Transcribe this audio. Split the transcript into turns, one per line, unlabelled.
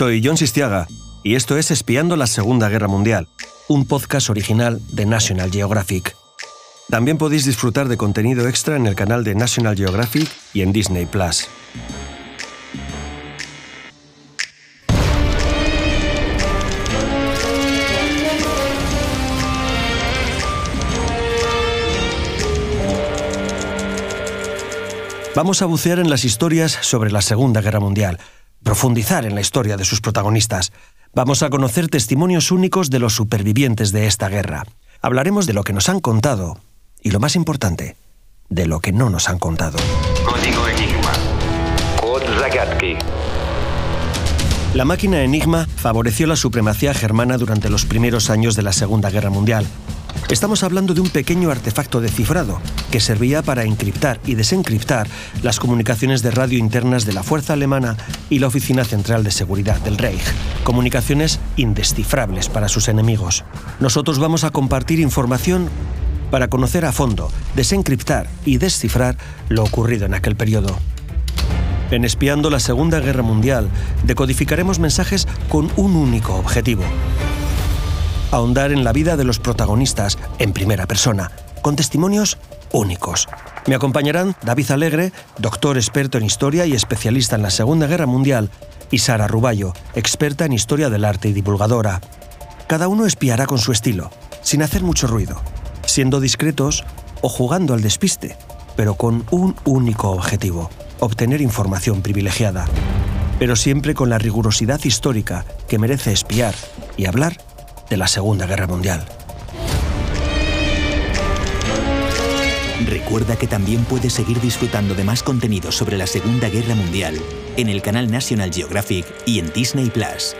Soy John Sistiaga y esto es Espiando la Segunda Guerra Mundial, un podcast original de National Geographic. También podéis disfrutar de contenido extra en el canal de National Geographic y en Disney Plus. Vamos a bucear en las historias sobre la Segunda Guerra Mundial, profundizar en la historia de sus protagonistas. Vamos a conocer testimonios únicos de los supervivientes de esta guerra. Hablaremos de lo que nos han contado y, lo más importante, de lo que no nos han contado.
Código Enigma.
La máquina Enigma favoreció la supremacía germana durante los primeros años de la Segunda Guerra Mundial. Estamos hablando de un pequeño artefacto de cifrado que servía para encriptar y desencriptar las comunicaciones de radio internas de la Fuerza Alemana y la Oficina Central de Seguridad del Reich. Comunicaciones indescifrables para sus enemigos. Nosotros vamos a compartir información para conocer a fondo, desencriptar y descifrar lo ocurrido en aquel periodo. En Espiando la Segunda Guerra Mundial, decodificaremos mensajes con un único objetivo. Ahondar en la vida de los protagonistas en primera persona, con testimonios únicos. Me acompañarán David Alegre, doctor experto en historia y especialista en la Segunda Guerra Mundial, y Sara Ruballo, experta en historia del arte y divulgadora. Cada uno espiará con su estilo, sin hacer mucho ruido, siendo discretos o jugando al despiste, pero con un único objetivo obtener información privilegiada, pero siempre con la rigurosidad histórica que merece espiar y hablar de la Segunda Guerra Mundial.
Recuerda que también puedes seguir disfrutando de más contenido sobre la Segunda Guerra Mundial en el canal National Geographic y en Disney Plus.